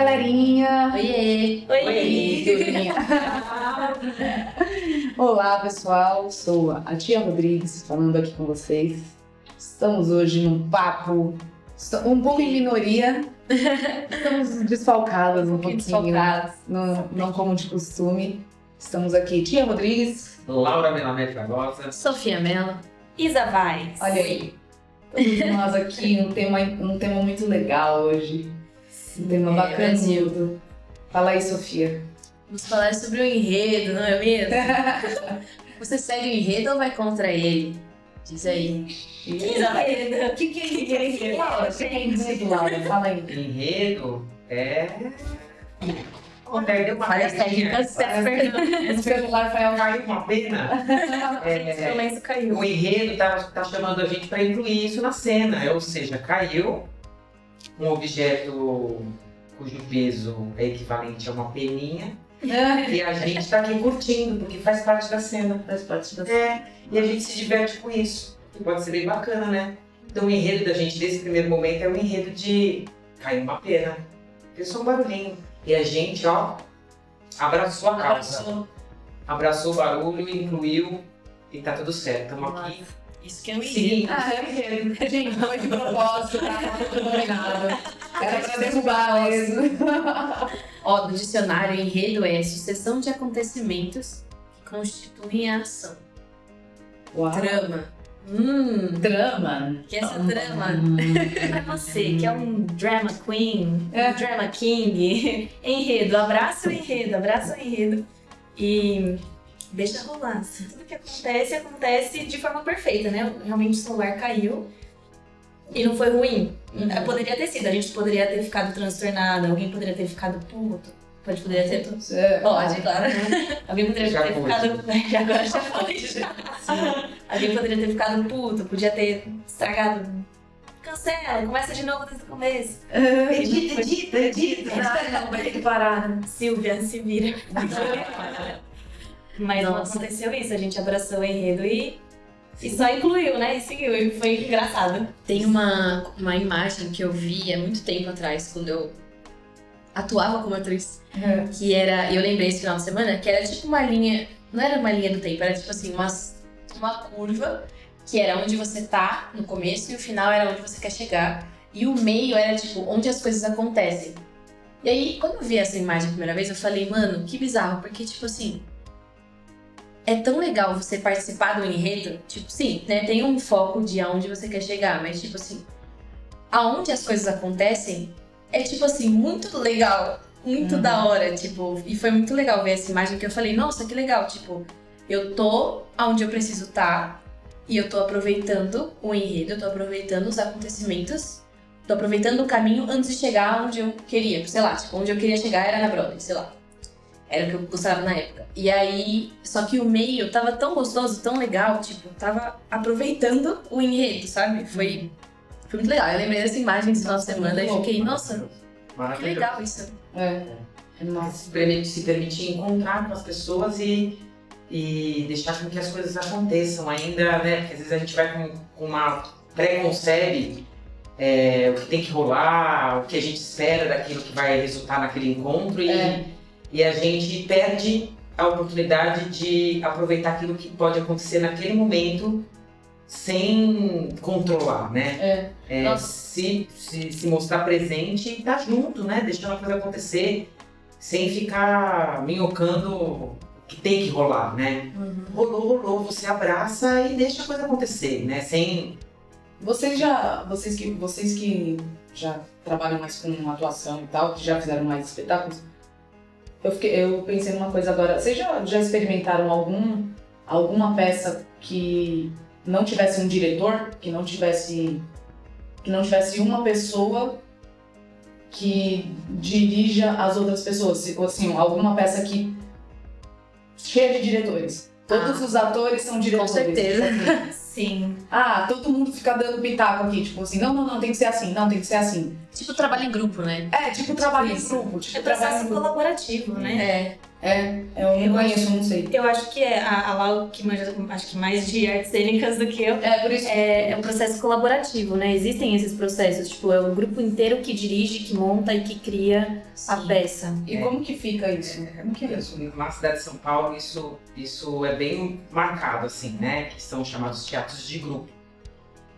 galerinha! Oiê! Oi, turminha! Olá, pessoal! Sou a Tia Rodrigues falando aqui com vocês. Estamos hoje num papo um pouco em minoria. Estamos desfalcadas um, um pouquinho. Desfalcadas. Não, não como de costume. Estamos aqui, Tia Rodrigues. Laura Melamete Barbosa. Sofia Mello. Isa Vaz. Olha aí. Todos nós aqui, um tema, um tema muito legal hoje. Um tema é, bacanudo. Fala aí, Sofia. Vamos falar sobre o enredo, não é mesmo? Você segue o enredo ou vai contra ele? Diz aí. Enredo. O que, que é enredo? O que é enredo, Laura? Fala aí. Enredo é. Falhas técnicas, O celular foi Caiu uma pena. É, o lenço caiu. O enredo tá, tá chamando a gente para incluir isso na cena. Ou seja, caiu um objeto cujo peso é equivalente a uma peninha. e a gente está aqui curtindo, porque faz parte da cena. Faz parte da cena. É, e a gente se diverte com isso. Que pode ser bem bacana, né? Então o enredo da gente nesse primeiro momento é o enredo de cair uma pena. Porque só um barulhinho. E a gente, ó, abraçou a causa. Abraçou. Abraçou o barulho, incluiu e tá tudo certo. Estamos aqui isso que é um enredo. Ah, é um enredo. Gente, foi de propósito, tá? Combinado. Era pra derrubar mesmo. Ó, no dicionário, enredo é sucessão de acontecimentos que constituem a ação. Uau. Trama. Hum, drama. Que essa hum. drama hum. é você, que é um drama queen, é. um drama king. enredo, abraça o enredo, abraça o enredo. E deixa rolar. Tudo que acontece, acontece de forma perfeita, né? Realmente o celular caiu e não foi ruim. Uhum. É, poderia ter sido, a gente poderia ter ficado transtornada, alguém poderia ter ficado puto. Pode poderia ter tudo. É, Pode, claro. alguém poderia já ter foi. ficado. Agora já foi. Já. alguém poderia ter ficado puto, podia ter estragado cancela, começa de novo desde o começo. Edita, edita, edita. Não, vai ter que parar. Silvia, se vira. Mas Nossa. não aconteceu isso, a gente abraçou o enredo e, e só incluiu, né? E seguiu, e foi engraçado. Tem uma, uma imagem que eu vi há muito tempo atrás, quando eu atuava como atriz, uhum. que era, eu lembrei esse final de semana, que era tipo uma linha, não era uma linha do tempo, era tipo assim, uma, uma curva, que era onde você tá no começo e o final era onde você quer chegar. E o meio era tipo onde as coisas acontecem. E aí, quando eu vi essa imagem a primeira vez, eu falei, mano, que bizarro, porque tipo assim, é tão legal você participar do enredo. Tipo, sim, né? Tem um foco de aonde você quer chegar, mas tipo assim, aonde as coisas acontecem é tipo assim, muito legal. Muito uhum. da hora, tipo, e foi muito legal ver essa imagem que eu falei, nossa, que legal, tipo, eu tô onde eu preciso estar tá, e eu tô aproveitando o enredo, eu tô aproveitando os acontecimentos, tô aproveitando o caminho antes de chegar onde eu queria, sei lá, tipo, onde eu queria chegar era na Broadway, sei lá. Era o que eu gostava na época. E aí, só que o meio tava tão gostoso, tão legal, tipo, tava aproveitando o enredo, sabe? Foi, foi muito legal. Eu lembrei dessa imagem esse final de semana e fiquei, nossa, que legal isso. É. Nossa. Se permitir, se permitir encontrar com as pessoas e, e deixar com que as coisas aconteçam ainda, né? Porque às vezes a gente vai com, com uma pré-concebe é, o que tem que rolar, o que a gente espera daquilo que vai resultar naquele encontro e é e a gente perde a oportunidade de aproveitar aquilo que pode acontecer naquele momento sem controlar, né? É. é se, se, se, mostrar presente e estar tá junto, né? Deixando a coisa acontecer sem ficar minhocando que tem que rolar, né? Uhum. Rolou, rolou, você abraça e deixa a coisa acontecer, né? Sem. Vocês já. Vocês que, vocês que já trabalham mais com atuação e tal, que já fizeram mais espetáculos, eu, fiquei, eu pensei numa coisa agora. Vocês já, já experimentaram algum, alguma peça que não tivesse um diretor, que não tivesse que não tivesse uma pessoa que dirija as outras pessoas, assim, alguma peça que cheia de diretores. Todos ah, os atores são diretores. Com certeza. Sim. Ah, todo mundo fica dando pitaco aqui, tipo assim, não, não, não, tem que ser assim, não, tem que ser assim. Tipo trabalho em grupo, né? É, tipo, tipo trabalho em grupo. Tipo, é processo colaborativo, né? É. É, eu não conheço, não sei. Eu acho que é a, a Lau que manja acho que mais de artes cênicas do que eu. É, por isso É, é um processo colaborativo, né? Existem esses processos, tipo, é o grupo inteiro que dirige, que monta e que cria a Sim. peça. E como que fica isso? Como que é isso? Na cidade de São Paulo, isso, isso é bem marcado, assim, né? Que são chamados teatros de grupo.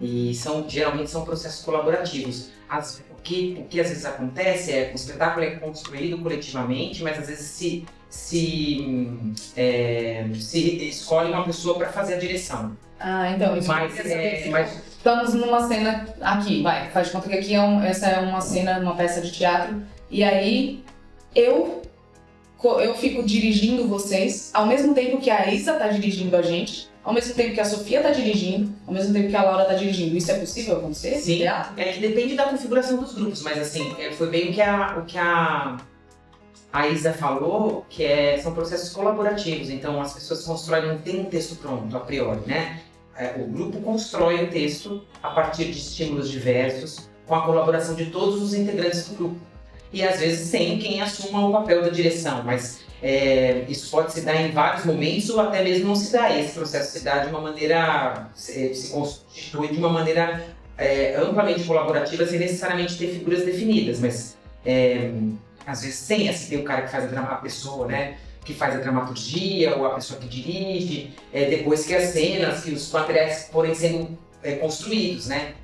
E são, geralmente são processos colaborativos. As, que, o que às vezes acontece é que o espetáculo é construído coletivamente, mas às vezes se, se, é, se escolhe uma pessoa para fazer a direção. Ah, então, isso Mas, é, mas Estamos numa cena aqui, vai, faz de conta que aqui é um- essa é uma cena, uma peça de teatro, e aí eu, eu fico dirigindo vocês, ao mesmo tempo que a Isa tá dirigindo a gente, ao mesmo tempo que a Sofia tá dirigindo, ao mesmo tempo que a Laura tá dirigindo. Isso é possível acontecer? Sim. É que depende da configuração dos grupos, mas assim, é, foi bem o que a, o que a, a Isa falou, que é, são processos colaborativos, então as pessoas constroem, não tem um texto pronto a priori, né? É, o grupo constrói o texto a partir de estímulos diversos, com a colaboração de todos os integrantes do grupo. E às vezes sem quem assuma o papel da direção, mas é, isso pode se dar em vários momentos ou até mesmo não se dá. Esse processo se dá de uma maneira, se, se constitui de uma maneira é, amplamente colaborativa sem necessariamente ter figuras definidas, mas é, às vezes tem, assim, tem o cara que faz a, drama, a pessoa, né, que faz a dramaturgia, ou a pessoa que dirige, é, depois que as cenas, que os materiais forem sendo é, construídos, né,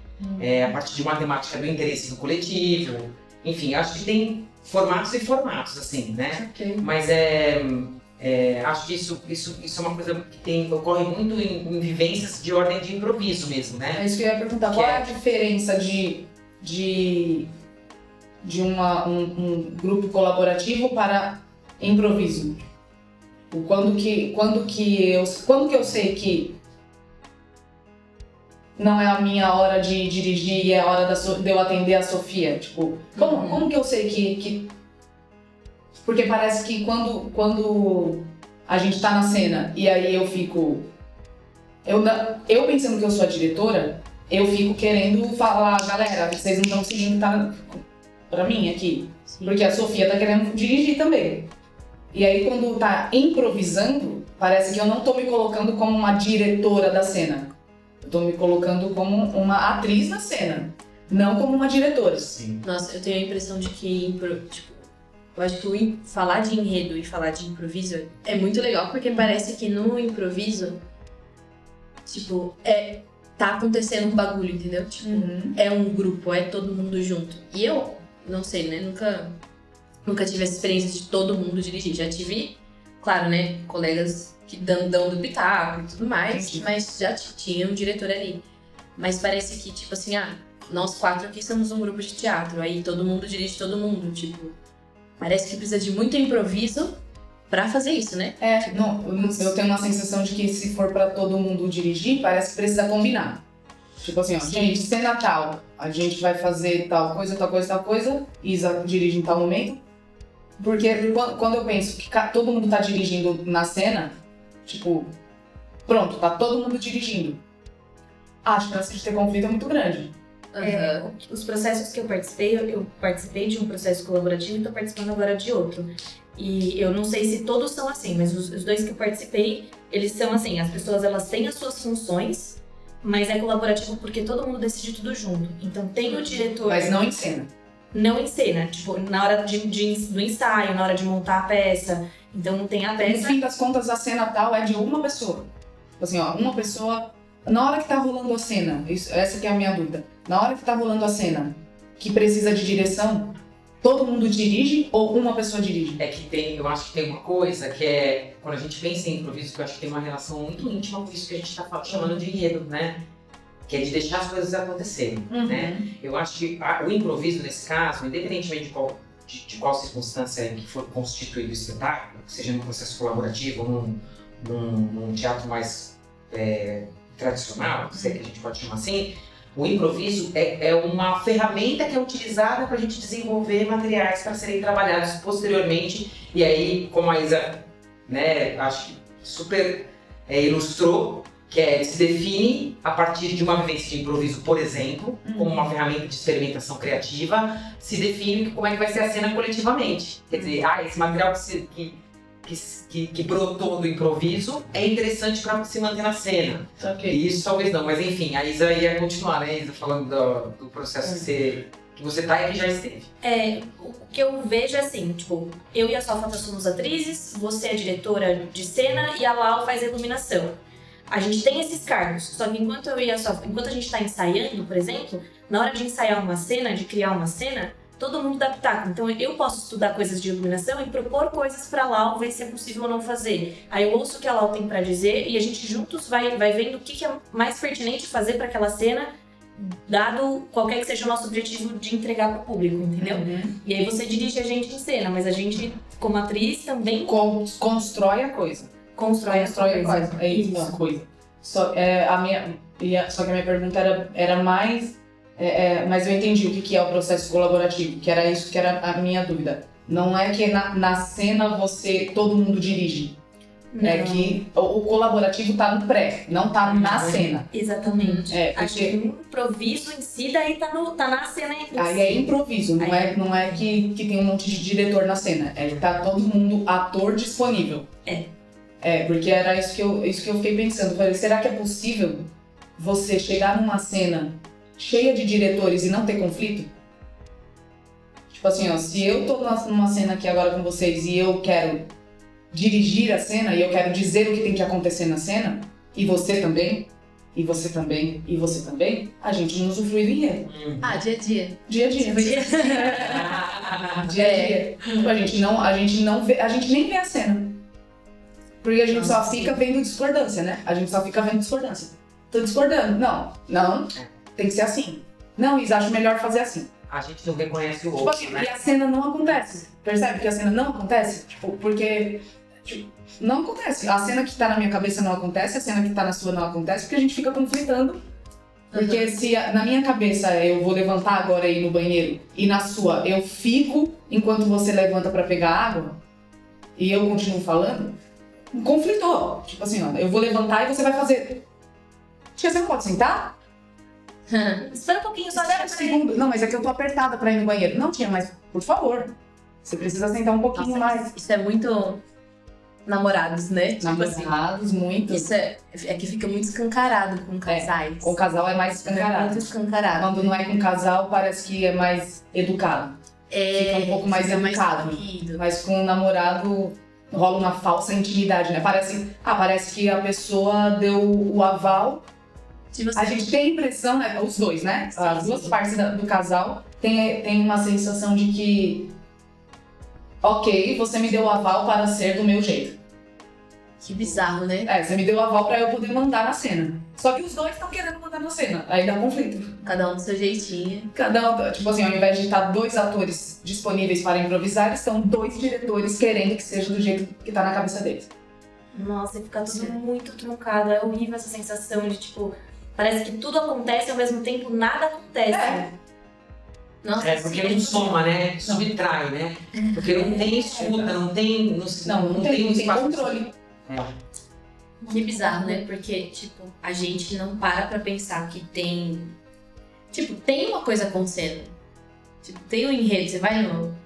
é, a partir de uma temática do interesse do coletivo, enfim, acho que tem formatos e formatos, assim, né, Ok. mas é, é, acho que isso, isso, isso é uma coisa que tem, ocorre muito em, em vivências de ordem de improviso mesmo, né? É isso que eu ia perguntar. Qual é a diferença de, de, de uma, um, um grupo colaborativo para improviso? Quando que, quando, que eu, quando que eu sei que não é a minha hora de dirigir e é a hora da So- de eu atender a Sofia? Tipo, como, Uhum. como que eu sei que, que... Porque parece que quando, quando a gente tá na cena e aí eu fico... Eu, eu pensando que eu sou a diretora, eu fico querendo falar, galera, vocês não estão seguindo tá pra mim aqui. Sim. Porque a Sofia tá querendo dirigir também. E aí quando tá improvisando, parece que eu não tô me colocando como uma diretora da cena. Eu tô me colocando como uma atriz da cena, não como uma diretora. Sim. Nossa, eu tenho a impressão de que, impro- tipo, eu acho que falar de enredo e falar de improviso é muito legal, porque parece que no improviso, tipo, é, tá acontecendo um bagulho, entendeu? Tipo, é um grupo, é todo mundo junto. E eu, não sei, né? Nunca, nunca tive essa experiência de todo mundo dirigir. Já tive, claro, né? Colegas que dão do pitaco e tudo mais, Entendi. mas já tinha um diretor ali. Mas parece que, tipo assim, ah, nós quatro aqui somos um grupo de teatro, aí todo mundo dirige todo mundo, tipo. Parece que precisa de muito improviso pra fazer isso, né? É, não, eu- eu tenho uma sensação de que se for pra todo mundo dirigir, parece que precisa combinar. Tipo assim, ó, Sim. gente, cena tal, a gente vai fazer tal coisa, tal coisa, tal coisa, Isa dirige em tal momento. Porque quan- quando eu penso que todo mundo tá dirigindo na cena, tipo, pronto, tá todo mundo dirigindo. A chance de ter conflito é muito grande. É, os processos que eu participei, eu, eu participei de um processo colaborativo e estou participando agora de outro. E eu não sei se todos são assim, mas os, os dois que eu participei, eles são assim, as pessoas elas têm as suas funções, mas é colaborativo porque todo mundo decide tudo junto. Então tem o diretor Mas não em cena. não em cena, tipo, na hora de, de- do ensaio, na hora de montar a peça. Então não tem a No peça. fim das contas, a cena tal é de uma pessoa. Assim, ó, uma pessoa. Na hora que tá rolando a cena, isso, essa que é a minha dúvida. Na hora que tá rolando a cena, que precisa de direção, todo mundo dirige ou uma pessoa dirige? É que tem, eu acho que tem uma coisa que é, quando a gente pensa em improviso, que eu acho que tem uma relação muito íntima com isso que a gente está chamando de enredo, né? Que é de deixar as coisas acontecerem, né? Eu acho que a- o improviso, nesse caso, independentemente de qual, de, de qual circunstância em que for constituído o espetáculo, seja num processo colaborativo num, num, num teatro mais é, tradicional, se é que a gente pode chamar assim, o improviso é, é uma ferramenta que é utilizada para a gente desenvolver materiais para serem trabalhados posteriormente. E aí, como a Isa, né, acho que super é, ilustrou, que é, se define a partir de uma vivência de improviso, por exemplo, como uma ferramenta de experimentação criativa, se define como é que vai ser a cena coletivamente. Quer dizer, ah, esse material que, se- que, que, que, que brotou do improviso é interessante para se manter na cena. Ok. Isso talvez não, mas enfim, a Isa ia continuar, né, Isa, falando do, do processo que você, que você tá e que já esteve. É, o que eu vejo é assim, tipo, eu e a Sofata somos atrizes, você é diretora de cena e a Lau faz a iluminação. A gente tem esses cargos, só que enquanto eu e a Sofata, enquanto a gente tá ensaiando, por exemplo, na hora de ensaiar uma cena, de criar uma cena, todo mundo dá pitaco. Então eu posso estudar coisas de iluminação e propor coisas pra Lau, ver se é possível ou não fazer. Aí eu ouço o que a Lau tem pra dizer e a gente juntos vai, vai vendo o que, que é mais pertinente fazer pra aquela cena, dado qualquer que seja o nosso objetivo de entregar pro público, entendeu? Uhum. E aí você dirige a gente em cena, mas a gente, como atriz, também Con- constrói a coisa. Constrói, Constrói a coisa. É isso, a coisa. Só, é, a minha, só que a minha pergunta era, era mais. é, é, mas eu entendi o que, que é o processo colaborativo, que era isso que era a minha dúvida. Não é que na, na cena você todo mundo dirige. É Não. que o, colaborativo tá no pré, não tá na cena. Exatamente. É, Acho porque que o improviso em si daí tá, no, tá na cena em aí si. é improviso, não Aí- é, não é que, que tem um monte de diretor na cena. É que tá todo mundo ator disponível. É. É, porque era isso que eu, isso que eu fiquei pensando. Falei, será que é possível você chegar numa cena cheia de diretores e não ter conflito? Tipo assim, ó, se eu tô numa- cena aqui agora com vocês e eu quero dirigir a cena e eu quero dizer o que tem que acontecer na cena, e você também, e você também, e você também, a gente não usufrui do enredo. Ah, dia a dia. Dia a dia. Dia Dia a dia. Tipo, a gente não, a gente não vê, a gente nem vê a cena. Porque a gente só fica vendo discordância, né? A gente só fica vendo discordância. Tô discordando. Não, não, tem que ser assim. Não, Isa, acho melhor fazer assim. A gente não reconhece o Tipo outro, assim, né? e a cena não acontece. Percebe que a cena não acontece? Tipo, porque. tipo, não acontece. A cena que tá na minha cabeça não acontece, a cena que tá na sua não acontece, porque a gente fica conflitando. Porque se a- na minha cabeça eu vou levantar agora e ir no banheiro, e na sua eu fico enquanto você levanta pra pegar água, e eu continuo falando, conflitou. Tipo assim, ó, eu vou levantar e você vai fazer. Tia, você não pode sentar? Espera um pouquinho, só deve um segundo. Não, mas é que eu tô apertada pra ir no banheiro. Não tinha, mas por favor. Você precisa sentar um pouquinho Nossa, mais. Isso é muito namorados, né? Tipo assim. Namorados, muito. Isso é, é que fica muito escancarado com casais. Com o casal é mais É escancarado. muito escancarado. Quando não é com casal, parece que é mais educado. É, fica um pouco mais educado. fluido. Mas com o namorado rola uma falsa intimidade, né? Parece, ah, parece que a pessoa deu o aval. A gente tem a impressão, né? Os dois, né? As duas partes do casal tem, tem uma sensação de que. Ok, você me deu o aval para ser do meu jeito. Que bizarro, né? É, você me deu o aval para eu poder mandar na cena. Só que os dois estão querendo mandar na cena. Aí dá conflito. Cada um do seu jeitinho. Cada um, tipo assim, ao invés de estar dois atores disponíveis para improvisar, estão dois diretores querendo que seja do jeito que tá na cabeça deles. Nossa, e fica tudo muito truncado. É horrível essa sensação de, tipo, parece que tudo acontece e ao mesmo tempo nada acontece. É. Nossa, É, porque não soma, né? Subtrai, né? Porque não tem escuta, não tem. Não, Não, não, tem, um não tem controle. É. Que bizarro, né? Porque, tipo, a gente não para pra pensar que tem. Tipo, tem uma coisa acontecendo. Tipo, tem um enredo. Você vai no.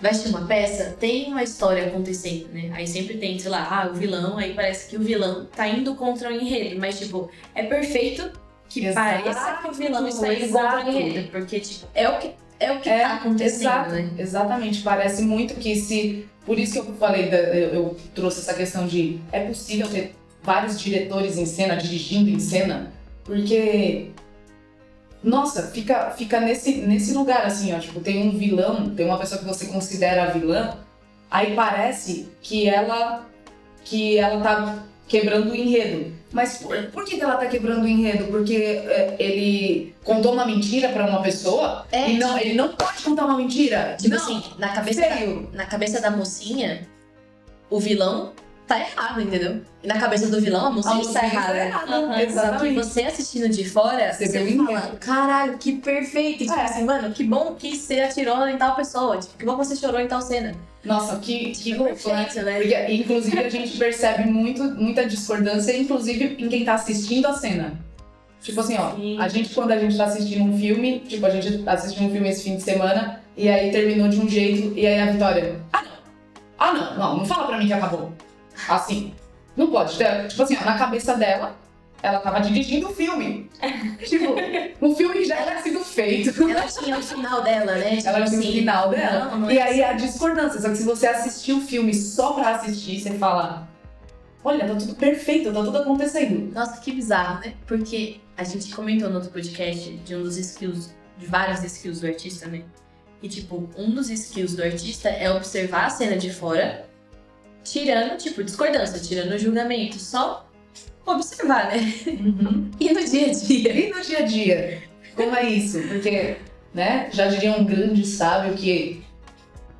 Vai assistir uma peça, tem uma história acontecendo, né? Aí sempre tem, sei lá, ah, o vilão, aí parece que o vilão tá indo contra o enredo. Mas, tipo, é perfeito que Exato, pareça que o vilão está indo contra o enredo. Porque, tipo, é o que, é o que É, tá acontecendo, Exato, né? exatamente. Parece muito que se. Por isso que eu falei, da- eu, eu trouxe essa questão de é possível ter vários diretores em cena, dirigindo em cena, porque. Nossa, fica, fica nesse, nesse lugar assim, ó. Tipo, tem um vilão, tem uma pessoa que você considera vilã, aí parece que ela. que ela tá quebrando o enredo. Mas por, por que, que ela tá quebrando o enredo? Porque é, ele contou uma mentira pra uma pessoa É, e não, ele não pode contar uma mentira. Tipo não, assim, na cabeça, da, na cabeça da mocinha, o vilão tá errado, entendeu? E na cabeça do vilão, a mocinha, A mocinha tá errada. tá. Só que exatamente. você assistindo de fora, Você você, fala, caralho, que perfeito. E, tipo É. assim, mano, que bom que você atirou em tal pessoa. Tipo, que bom que você chorou em tal cena. Nossa, que, que Tipo, louco, né? perfeito, né? Porque, inclusive, a gente percebe muito, muita discordância, inclusive, em quem tá assistindo a cena. Tipo assim, ó, Sim. a gente, quando a gente tá assistindo um filme, tipo, a gente assistiu um filme esse fim de semana, e aí terminou de um jeito, e aí a Vitória, ah não, Ah, não, não, não fala pra mim que acabou. Assim. Não pode. Tipo assim, ó, na cabeça dela, ela tava dirigindo o filme. tipo, um filme que já tinha sido feito. Ela tinha o final dela, né? Tipo Ela tinha o assim, final dela. não, não e é aí a discordância. Só que se você assistir o filme só pra assistir, você fala: Olha, tá tudo perfeito, tá tudo acontecendo. Nossa, que bizarro, né? Porque a gente comentou no outro podcast de um dos skills, de vários skills do artista, né? E tipo, um dos skills do artista é observar a cena de fora, tirando, tipo, discordância, tirando o julgamento, só observar, né? E no dia a dia. E no dia a dia? Como é isso? Porque, né, já diria um grande sábio que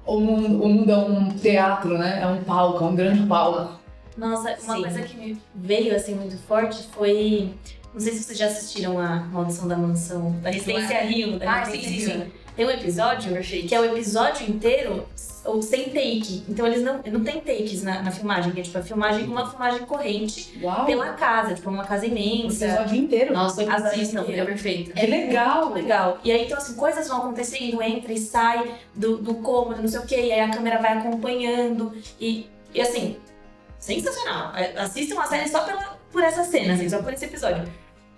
o mundo, o mundo é um teatro, né? É um palco, é um grande palco. Nossa, uma Sim. coisa que me veio assim muito forte foi. Não sei se vocês já assistiram a Maldição da Mansão, da Residência Rio. Da Ah, Residência sim, sim. Tem um episódio que é o episódio inteiro ou sem take. Então eles não, não tem takes na, na filmagem, que é tipo a filmagem uma filmagem corrente Uau! pela casa, tipo uma casa o imensa. episódio inteiro. Nossa, Assistam, assistam, é perfeito. Que legal! Muito legal. E aí, então, assim, coisas vão acontecendo, entra e sai do, do cômodo, não sei o quê, e aí a câmera vai acompanhando. E, e assim, sensacional. É, Assistam a série só pela, por essa cena, assim, só por esse episódio.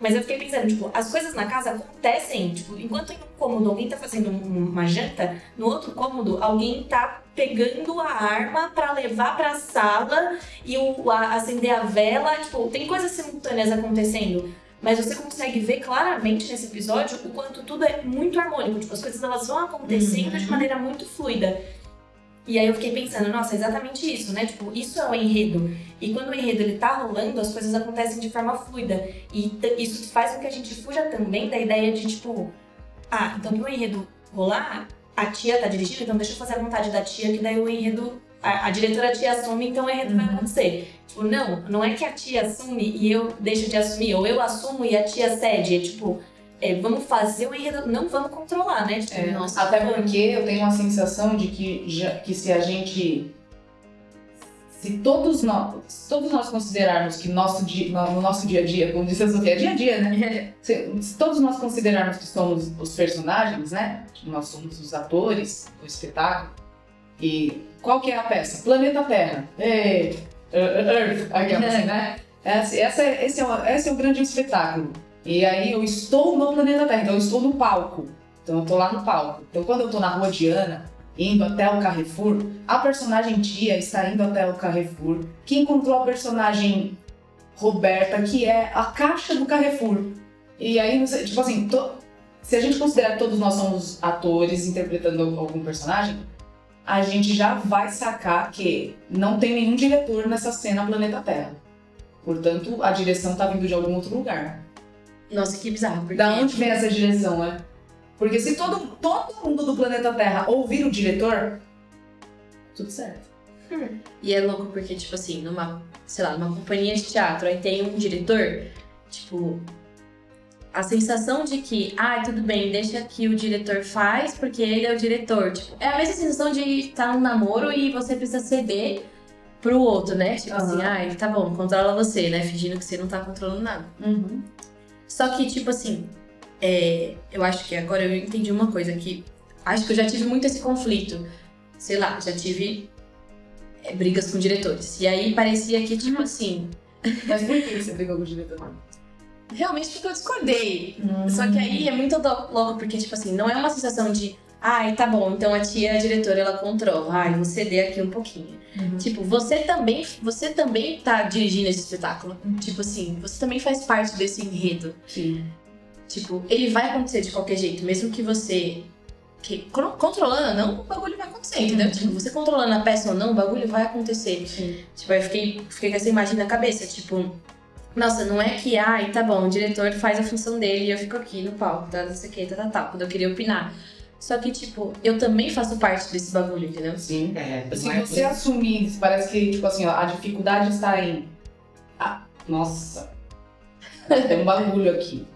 Mas eu fiquei pensando, tipo, as coisas na casa acontecem, tipo, enquanto em um cômodo alguém tá fazendo um- uma janta, no outro cômodo alguém tá pegando a arma pra levar pra sala e o, a- acender a vela, tipo, tem coisas simultâneas acontecendo. Mas você consegue ver claramente nesse episódio o quanto tudo é muito harmônico. Tipo, as coisas elas vão acontecendo de maneira muito fluida. E aí eu fiquei pensando, nossa, é exatamente isso, né? Tipo, isso é o enredo. E quando o enredo ele tá rolando, as coisas acontecem de forma fluida. E isso faz com que a gente fuja também da ideia de, tipo, ah, então pro enredo rolar, a tia tá dirigindo, então deixa eu fazer a vontade da tia, que daí o enredo. A, a diretora tia assume, então o enredo vai acontecer. Tipo, não, não é que a tia assume e eu deixo de assumir, ou eu assumo e a tia cede. É tipo, é, vamos fazer o enredo, não vamos controlar, né? Tipo, É, nossa, até porque eu tenho uma sensação de que, já- que se a gente. Se todos nós, se todos nós considerarmos que nosso dia, no nosso dia a dia, como disse a Sofia, é dia a dia, né? Se, se todos nós considerarmos que somos os personagens, né? Nós somos os atores do espetáculo. E qual que é a peça? Planeta Terra. Ei, Earth, aquela assim, né? Essa, essa é- esse, é o, esse é o grande espetáculo. E aí eu estou no planeta Terra, então eu estou no palco. Então eu tô lá no palco. Então quando eu tô na rua Diana, indo até o Carrefour, a personagem Tia está indo até o Carrefour, que encontrou a personagem Roberta, que é a caixa do Carrefour. E aí, tipo assim, se a gente considerar que todos nós somos atores interpretando algum personagem, a gente já vai sacar que não tem nenhum diretor nessa cena Planeta Terra. Portanto, a direção tá vindo de algum outro lugar. Nossa, que bizarro. Porque... Da onde vem essa direção, né? Porque se todo, todo mundo do planeta Terra ouvir o diretor, tudo certo. E é louco porque, tipo assim, numa, sei lá, numa companhia de teatro, aí tem um diretor, tipo, a sensação de que, ah, tudo bem, deixa que o diretor faz, porque ele é o diretor. Tipo, é a mesma sensação de estar num namoro e você precisa ceder pro outro, né? Tipo assim, Aham. ah, tá bom, controla você, né? Fingindo que você não tá controlando nada. Só que, tipo assim, é, eu acho que agora eu entendi uma coisa que acho que eu já tive muito esse conflito. Sei lá, já tive é, brigas com diretores. E aí parecia que, tipo assim, Mas por que você brigou com o diretor? realmente porque eu discordei. Só que aí é muito louco, porque, tipo assim, não é uma sensação de. Ai, tá bom, então a tia, a diretora, ela controla. Ai, vou ceder aqui um pouquinho. Uhum. Tipo, você também, você também tá dirigindo esse espetáculo. Tipo assim, você também faz parte desse enredo. Sim. Tipo, ele vai acontecer de qualquer jeito, mesmo que você. Que, con- controlando ou não, o bagulho vai acontecer, entendeu? Tipo, você controlando a peça ou não, o bagulho vai acontecer. Sim. Tipo, aí eu fiquei, fiquei com essa imagem na cabeça, tipo. Nossa, não é que, ai, tá bom, o diretor faz a função dele e eu fico aqui no palco, tá, não sei o que, tá, tá, tá, quando eu queria opinar. Só que, tipo, eu também faço parte desse bagulho, entendeu? Sim. É, Se não é você assumir, parece que, tipo assim, ó, a dificuldade está em. Ah, nossa. Tem um bagulho aqui.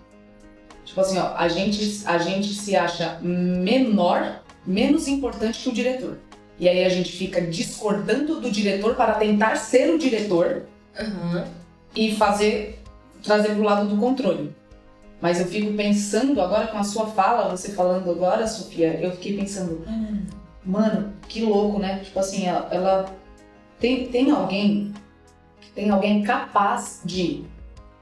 Tipo assim, ó, a gente, a gente se acha menor, menos importante que o diretor. E aí a gente fica discordando do diretor para tentar ser o diretor Aham. e fazer trazer pro lado do controle. Mas eu fico pensando agora com a sua fala, você falando agora, Sofia, eu fiquei pensando, "Hum, Mano, que louco, né? Tipo assim, ela, ela tem, tem alguém, tem alguém capaz de,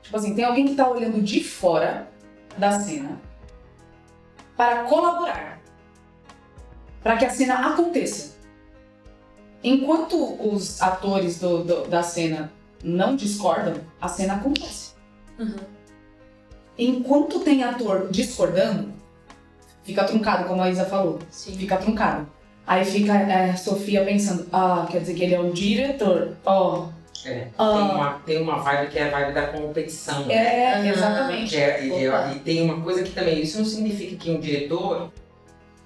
tipo assim, tem alguém que tá olhando de fora da cena para colaborar, para que a cena aconteça. Enquanto os atores do- do- da cena não discordam, a cena acontece. Uhum. Enquanto tem ator discordando, fica truncado, como a Isa falou. Sim. Fica truncado. Aí fica é, a Sofia pensando, ah, quer dizer que ele é o diretor. Ó. É, tem, Ah. uma, tem uma vibe que é a vibe da competição. né? É, Aham. exatamente. Que é- e, e tem uma coisa que também, isso não significa que um diretor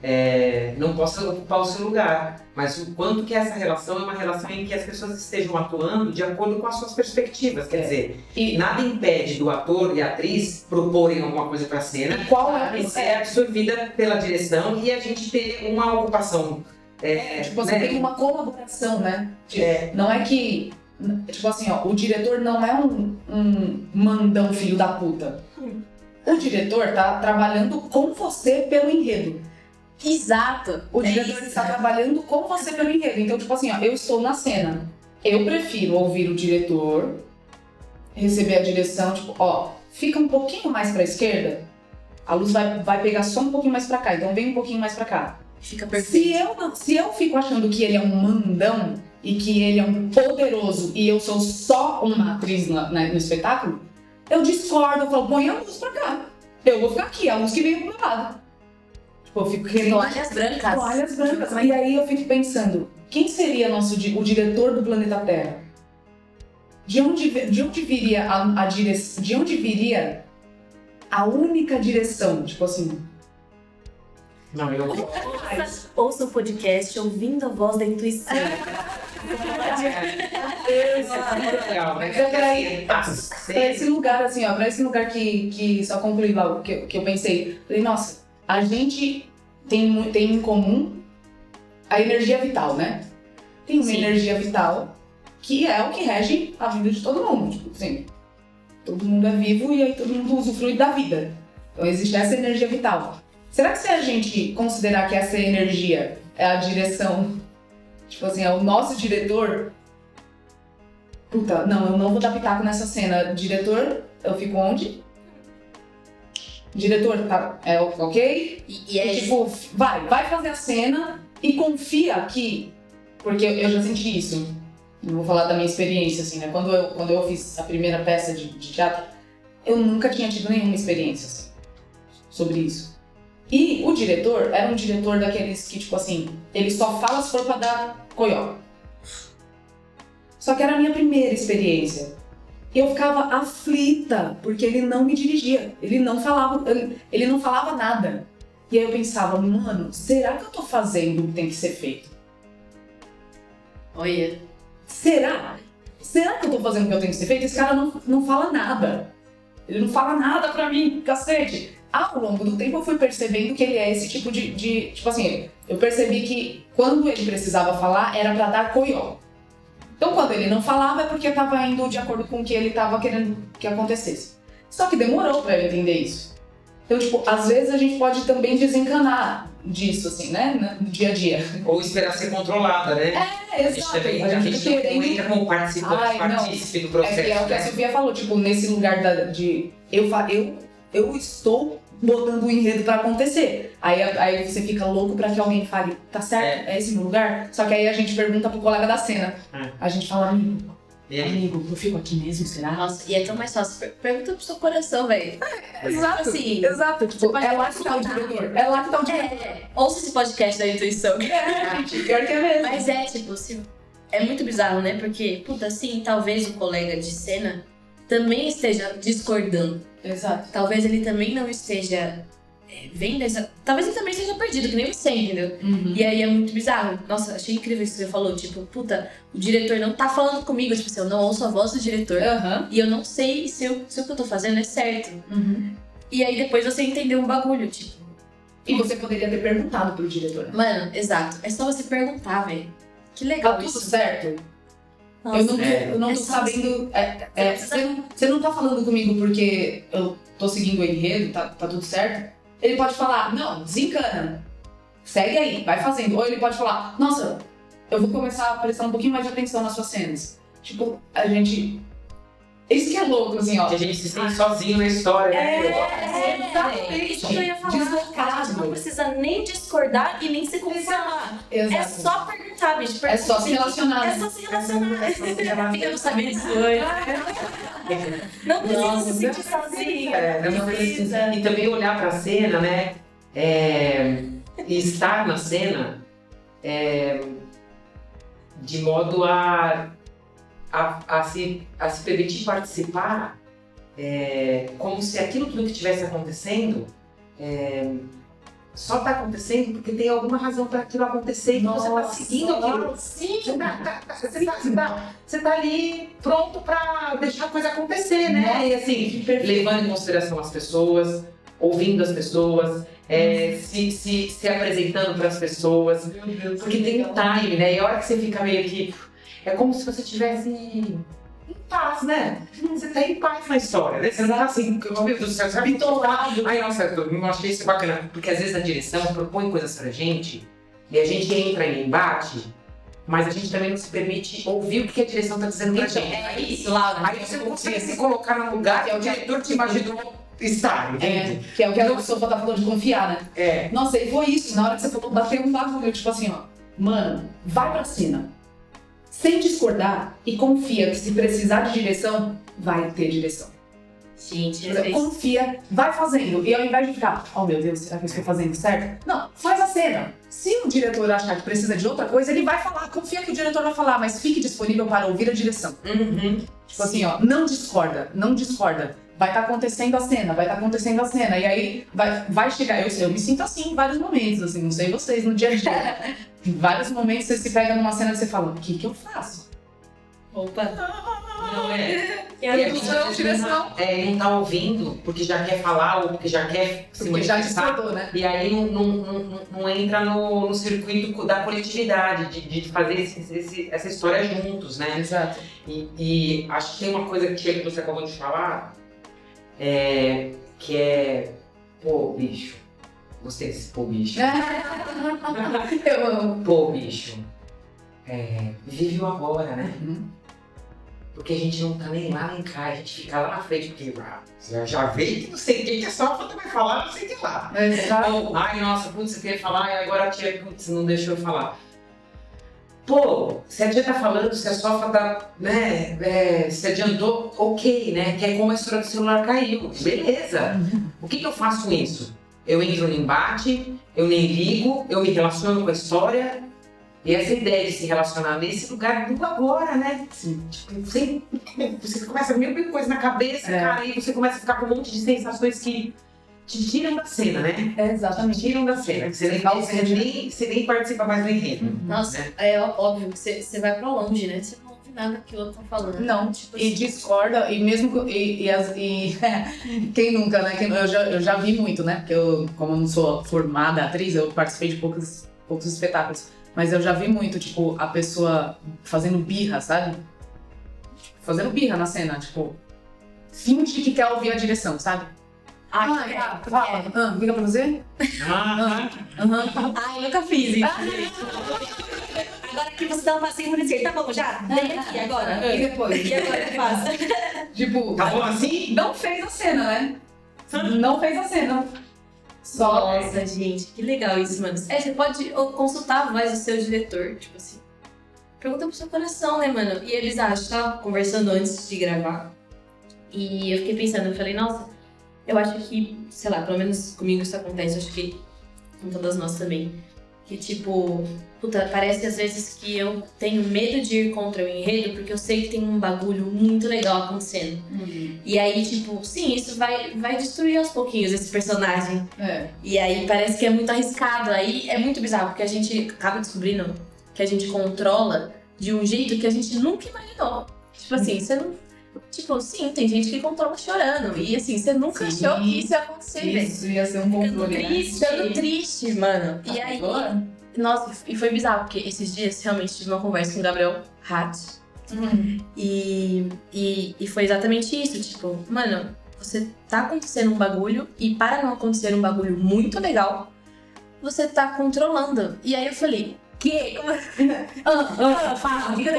é, não possa ocupar o seu lugar, mas o quanto que essa relação é uma relação em que as pessoas estejam atuando de acordo com as suas perspectivas. Quer É. dizer, E nada impede do ator e a atriz proporem alguma coisa para a cena qual é e ser absorvida pela direção e a gente ter uma ocupação. É, Tipo assim, né? tem uma colaboração, né? Tipo, É. Não é que. Tipo assim, ó, o diretor não é um, um mandão filho da puta. O diretor tá trabalhando com você pelo enredo. Exato. O É diretor isso. está trabalhando com você pelo enredo. Então, tipo assim, ó, eu estou na cena. Eu prefiro ouvir o diretor, receber a direção, tipo, ó, fica um pouquinho mais pra esquerda, a luz vai, vai pegar só um pouquinho mais pra cá, então vem um pouquinho mais pra cá. Fica Se perfeito. eu, não- se eu fico achando que ele é um mandão e que ele é um poderoso e eu sou só uma atriz na- na- no espetáculo, eu discordo, eu falo, põe a luz pra cá. Eu vou ficar aqui, a luz que veio pro meu lado. Eu fico querendo Toalhas brancas. Toalhas brancas. E aí eu fico pensando, quem seria nosso di- o diretor do planeta Terra? De onde, de onde viria a, a direção? De onde viria a única direção? Tipo assim. Não, eu. Ouça, ouça o podcast ouvindo a voz da intuição. Pra esse lugar, assim, ó, pra esse lugar que, que só concluí lá, que, que eu pensei. Falei, nossa, a gente tem, tem em comum a energia vital, né? Tem uma Sim. energia vital que é o que rege a vida de todo mundo. Tipo, assim, todo mundo é vivo e aí todo mundo usufrui da vida. Então existe essa energia vital. Será que se a gente considerar que essa energia é a direção, tipo assim, é o nosso diretor, Puta, não, eu não vou dar pitaco nessa cena. Diretor, eu fico onde? Diretor, tá, é ok? E, e é E, tipo, vai, vai fazer a cena e confia que. Porque eu, eu já senti isso. Eu vou falar da minha experiência, assim, né? Quando eu, quando eu fiz a primeira peça de, de teatro, eu nunca tinha tido nenhuma experiência assim, sobre isso. E o diretor era um diretor daqueles que, tipo assim, ele só fala se for pra dar coió. Só que era a minha primeira experiência. Eu ficava aflita, porque ele não me dirigia. Ele não falava, ele, ele não falava nada. E aí eu pensava, mano, será que eu tô fazendo o que tem que ser feito? Olha. Será? Será que eu tô fazendo o que eu tenho que ser feito? Esse cara não, não fala nada. Ele não fala nada pra mim, cacete. Ao longo do tempo eu fui percebendo que ele é esse tipo de. de- tipo assim, eu percebi que quando ele precisava falar era pra dar coió. Então quando ele não falava é porque tava indo de acordo com o que ele tava querendo que acontecesse. Só que demorou pra eu entender isso. Então, tipo, às vezes a gente pode também desencanar disso, assim, né? No dia a dia. Ou esperar ser controlada, né? É, a gente a gente não- não entra como participante, partícipe do É processo. que é o que a né? Sofia falou, tipo, nesse lugar da- de. Eu, eu, eu estou botando o enredo pra acontecer. Aí, aí você fica louco pra que alguém fale, tá certo? É, esse meu lugar? Só que aí a gente pergunta pro colega da cena. É. A gente fala, amigo, E aí, amigo, eu fico aqui mesmo, será? Nossa, e é tão mais fácil. Per- Pergunta pro seu coração, velho. Exato, assim, exato. Tipo, é lá que tá o diretor. É lá que tá o diretor. É, ouça esse podcast da intuição. É, gente, pior que é mesmo. Mas é, tipo, se... é muito bizarro, né? Porque, puta, sim, talvez o colega de cena também esteja discordando. Exato. Talvez ele também não esteja é, vendo essa. Talvez ele também esteja perdido, que nem você, entendeu? Uhum. E aí é muito bizarro. Nossa, achei incrível isso que você falou. Tipo, puta, o diretor não tá falando comigo. Tipo assim, eu não ouço a voz do diretor. Aham. E eu não sei se, eu- se o que eu tô fazendo é certo. Uhum. E aí depois você entendeu um bagulho, tipo. E você poderia ter perguntado pro diretor. Mano, exato. É só você perguntar, velho. Que Tá legal tudo isso. certo? Nossa, eu não, tô- é. eu não É tô só sabendo. é, é, Você você, não, você não tá falando comigo porque eu tô seguindo o enredo, tá, tá tudo certo? Ele pode falar, não, desencana. segue aí, vai fazendo. Ou ele pode falar, nossa, eu vou começar a prestar um pouquinho mais de atenção nas suas cenas. Tipo, a gente. Isso que é louco, assim, ó. Que a gente se sente sozinho na história, né? É, exatamente. Isso que eu ia falar. A gente não precisa nem discordar e nem se conformar. É Exato. só perguntar, bicho. É só se relacionar. É só se relacionar. É só se relacionar. Eu não sabia disso hoje. Não precisa Nossa, se sentir sozinho. É, não precisa. E também olhar pra cena, né? É, e estar na cena é, de modo a, a, a, se, a se permitir participar é, como se aquilo tudo que estivesse acontecendo é, só está acontecendo porque tem alguma razão para aquilo acontecer e você está seguindo aquilo. Sim. Você tá, tá- tá- tá- tá- tá ali pronto pra deixar a coisa acontecer, né? Nossa, e assim, levando em consideração as pessoas, ouvindo as pessoas, é, se, se, se apresentando para as pessoas. Porque tem um time, né? E a hora que você fica meio que. É como se você estivesse em paz, né? Você tá em paz na história, né? Você não tá assim, meu Deus do céu, sabe? Bitolado. Ai, nossa, eu achei isso bacana. Porque às vezes a direção propõe coisas pra gente e a gente entra em embate, mas a gente também não se permite ouvir o que a direção tá dizendo pra Então, gente. é isso, Laura. Aí você não consegue se colocar no lugar que o diretor te imaginou estar, É, entende? que é o que a pessoa tá falando de confiar, né? É. Nossa, e foi isso. Na hora que você falou, bateu um bagulho. Tipo assim, ó. Mano, vai pra cena. Sem discordar e confia que se precisar de direção, vai ter direção. Gente, exemplo, Confia, vai fazendo. E ao invés de ficar, oh meu Deus, será que eu estou fazendo certo? Não, faz a cena. Se o diretor achar que precisa de outra coisa, ele vai falar. Confia que o diretor vai falar, mas fique disponível para ouvir a direção. Uhum. Tipo assim, ó, não discorda, não discorda. Vai estar acontecendo a cena, vai estar acontecendo a cena. E aí vai, vai chegar. Eu, eu me sinto assim em vários momentos, assim, não sei vocês no dia a dia. em vários momentos você se pega numa cena e você fala, o que, que eu faço? Opa. Não é. E a aí, às vezes direção. é, não tá ouvindo porque já quer falar ou porque já quer se Porque já manifestar. discordou, né? E aí não, não, não, não entra no, no circuito da coletividade, de, de fazer esse- esse- essa história juntos, né? Exato. E, e acho que tem uma coisa que você acabou de falar, é, que é, pô, bicho. Gostei desse pô, bicho. eu amo. Pô, bicho. É, vive o agora, né? Uhum. Porque a gente não tá nem lá nem cá, a gente fica lá na frente, porque ah, já, já veio que não sei quem que é só vai falar, não sei o que lá. Exato. Ou, ai, nossa, putz, você queria falar e agora a tia, putz, não deixou eu falar. Pô, se a tia tá falando, se a sofa tá, né, é, se adiantou, ok, né, que é como a história do celular caiu, beleza. O que que eu faço com isso? Eu entro no embate, eu nem ligo, eu me relaciono com a história, e essa ideia de se relacionar nesse lugar do agora, né? Sim. Tipo, você, você começa a mil coisas na cabeça, É. cara, e você começa a ficar com um monte de sensações que te tiram da cena, né? É, Te exatamente. tiram da cena. Você nem, você nem, você nem participa mais do enredo. Nossa, né? é óbvio que você, você vai pra longe, né? Você nada que o outro tá falando. Não, Tipo e assim, discorda, e mesmo que- e, e, as- e quem nunca, né? Quem- eu, já, eu já vi muito, né? Porque eu, como eu não sou formada atriz, eu participei de poucos, poucos espetáculos. Mas eu já vi muito, tipo, a pessoa fazendo birra, sabe? Tipo, fazendo birra na cena, tipo, finge que quer ouvir a direção, sabe? ah, Ah, é, tá, fala. Ah, liga pra você? Ah, Aham. Ai, nunca fiz isso. Agora que você dá um passinho por esquerda, tá bom, já? Vem aqui agora. E depois? E agora eu faço? Tipo, tá bom assim? não fez a cena, né? Não fez a cena. Só. Nossa, gente, que legal isso, mano. É, você pode consultar a voz do seu diretor, tipo assim. Pergunta pro seu coração, né, mano? E eles acham, tava conversando antes de gravar. E eu fiquei pensando, eu falei, nossa, eu acho que, sei lá, pelo menos comigo isso acontece, acho que com todas nós também. Que tipo, puta, parece às vezes que eu tenho medo de ir contra o enredo porque eu sei que tem um bagulho muito legal acontecendo. E aí, tipo, sim, isso vai, vai destruir aos pouquinhos esse personagem. É. E aí parece que é muito arriscado. Aí é muito bizarro, porque a gente acaba descobrindo que a gente controla de um jeito que a gente nunca imaginou. Tipo assim, você não. Tipo, sim, tem gente que controla chorando. E assim, você nunca Sim. achou que isso ia acontecer. Isso ia ser um Ficando controle, né? triste. Ficando triste, mano. E aí, Agora? nossa, e foi bizarro, porque esses dias realmente tive uma conversa com o Gabriel Hatt. Hum. E, e, e foi exatamente isso, tipo, mano, você tá acontecendo um bagulho e para não acontecer um bagulho muito legal, você tá controlando. E aí eu falei, que? Como... ah, ah, fala, fica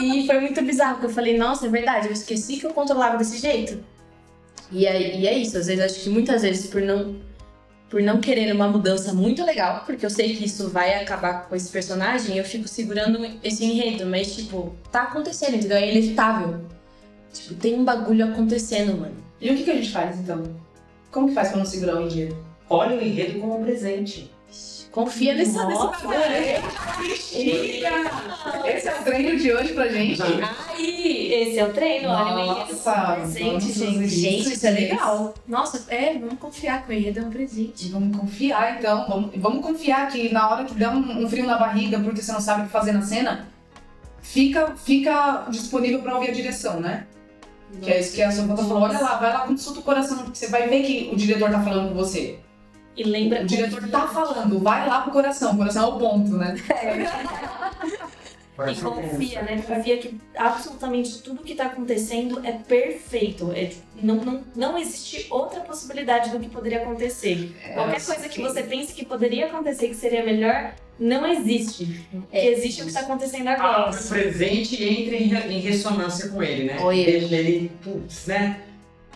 E foi muito bizarro, porque eu falei, nossa, é verdade, eu esqueci que eu controlava desse jeito. E é, e é isso, às vezes acho que muitas vezes por não por não querer uma mudança muito legal, porque eu sei que isso vai acabar com esse personagem, eu fico segurando esse enredo, mas tipo, tá acontecendo, entendeu? É inevitável. Tipo, tem um bagulho acontecendo, mano. E o que, que a gente faz então? Como que faz pra não segurar o enredo? Olha o enredo como um presente. Confia nesse Nossa, Mentira! Esse é o treino de hoje pra gente. Aí, esse é o treino, olha o presente, gente. Gente, isso é legal. Nossa, é, vamos confiar que o enredo é um presente. Vamos confiar então. Vamos, vamos confiar que na hora que der um, um frio na barriga porque você não sabe o que fazer na cena, fica, fica disponível pra ouvir a direção, né? Que é isso que a Sofia falou. Olha lá, vai lá, consulta o coração, porque você vai ver que o diretor tá falando com você. E lembra. O diretor tá falando, vai lá pro coração. O coração é o ponto, né? E confia, né? Confia que absolutamente tudo que tá acontecendo é perfeito. É, não, não, não existe outra possibilidade do que poderia acontecer. Qualquer coisa que você pense que poderia acontecer que seria melhor, não existe. Que existe é o que tá acontecendo agora. Abra o presente e entre em, em ressonância com ele, né? Oi. Deixa ele, putz, né?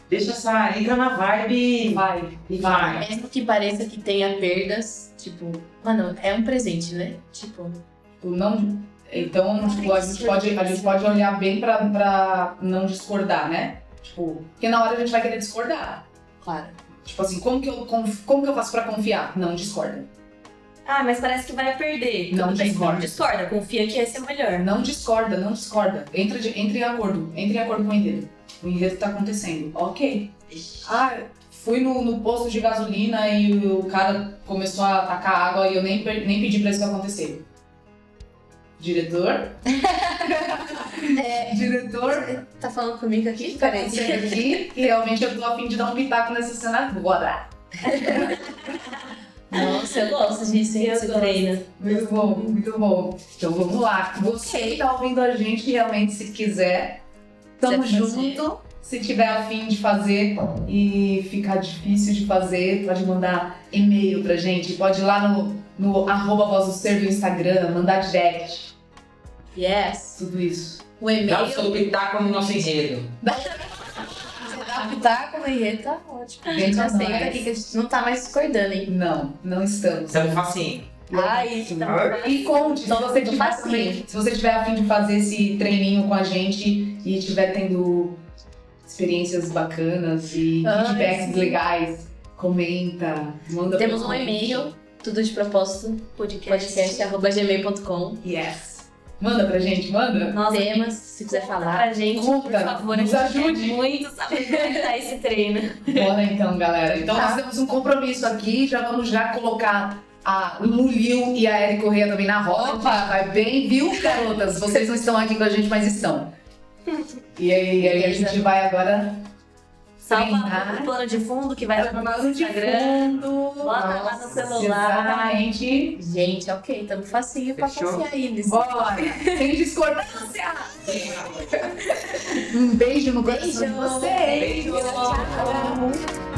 Deixa essa, entra na vibe Vai. e vai. Mesmo que pareça que tenha perdas, tipo, mano, é um presente, né? Tipo, Tipo, Não, então, tipo, a gente pode, a gente pode olhar bem pra, pra não discordar, né? Tipo, porque na hora a gente vai querer discordar. claro. Tipo assim, como que eu, conf- como que eu faço pra confiar? Não discorda. Ah, mas parece que vai perder. Não Tudo bem, discorda. discorda. Confia que esse é o melhor. Não discorda, não discorda. Entra, de, entre em acordo. Entre em acordo com o enredo. O enredo tá acontecendo. Ok. Ah, fui no, no posto de gasolina e o cara começou a atacar água e eu nem, nem pedi pra isso acontecer. Diretor? Diretor, Tá falando comigo aqui? tá acontecendo aqui? E realmente eu tô a fim de dar um pitaco nessa cena agora. Nossa, eu gosto disso, hein? Gosto. treino. Muito bom, muito bom. Então vamos lá. Você que tá ouvindo a gente, realmente, se quiser, tamo junto. Se tiver afim de fazer e ficar difícil de fazer, pode mandar e-mail pra gente. Pode ir lá no, no arroba voz do ser do Instagram, mandar direct. Yes. Tudo isso. O Dá o e-mail, seu pitaco no nosso enredo. dá pitaco no enredo, tá ótimo. A gente aceita aqui que a gente não tá mais discordando, hein? Não, não estamos. Estamos facinho. Ai, então... E conte, se Então, você, tô tiver, facinho. também- se você tiver afim de fazer esse treininho com a gente e estiver tendo experiências bacanas e Ah, feedbacks sim. legais, comenta, manda Temos um e-mail, tudo de propósito, Podcast. podcast.gmail.com. Yes. Manda pra gente, manda. Nossa, Temas, se quiser falar. pra gente, por Conta, favor. nos a gente ajude. quer muito saber como é que tá esse treino. Bora então, galera. Então Tá. nós temos um compromisso aqui, já vamos já colocar a Lulil e a Eri Correia também na roda. Vai bem, viu, garotas? Vocês não estão aqui com a gente, mas estão. E aí, aí a gente vai agora Salva o plano de fundo que vai lá no nosso Plano de Instagram. fundo. Bota lá no celular. Exatamente. Gente, ok, tamo facinho pra Fechou? confiar eles. Bora. Sem discordância. Um beijo no coração de Beijo. vocês. Beijo. Tchau.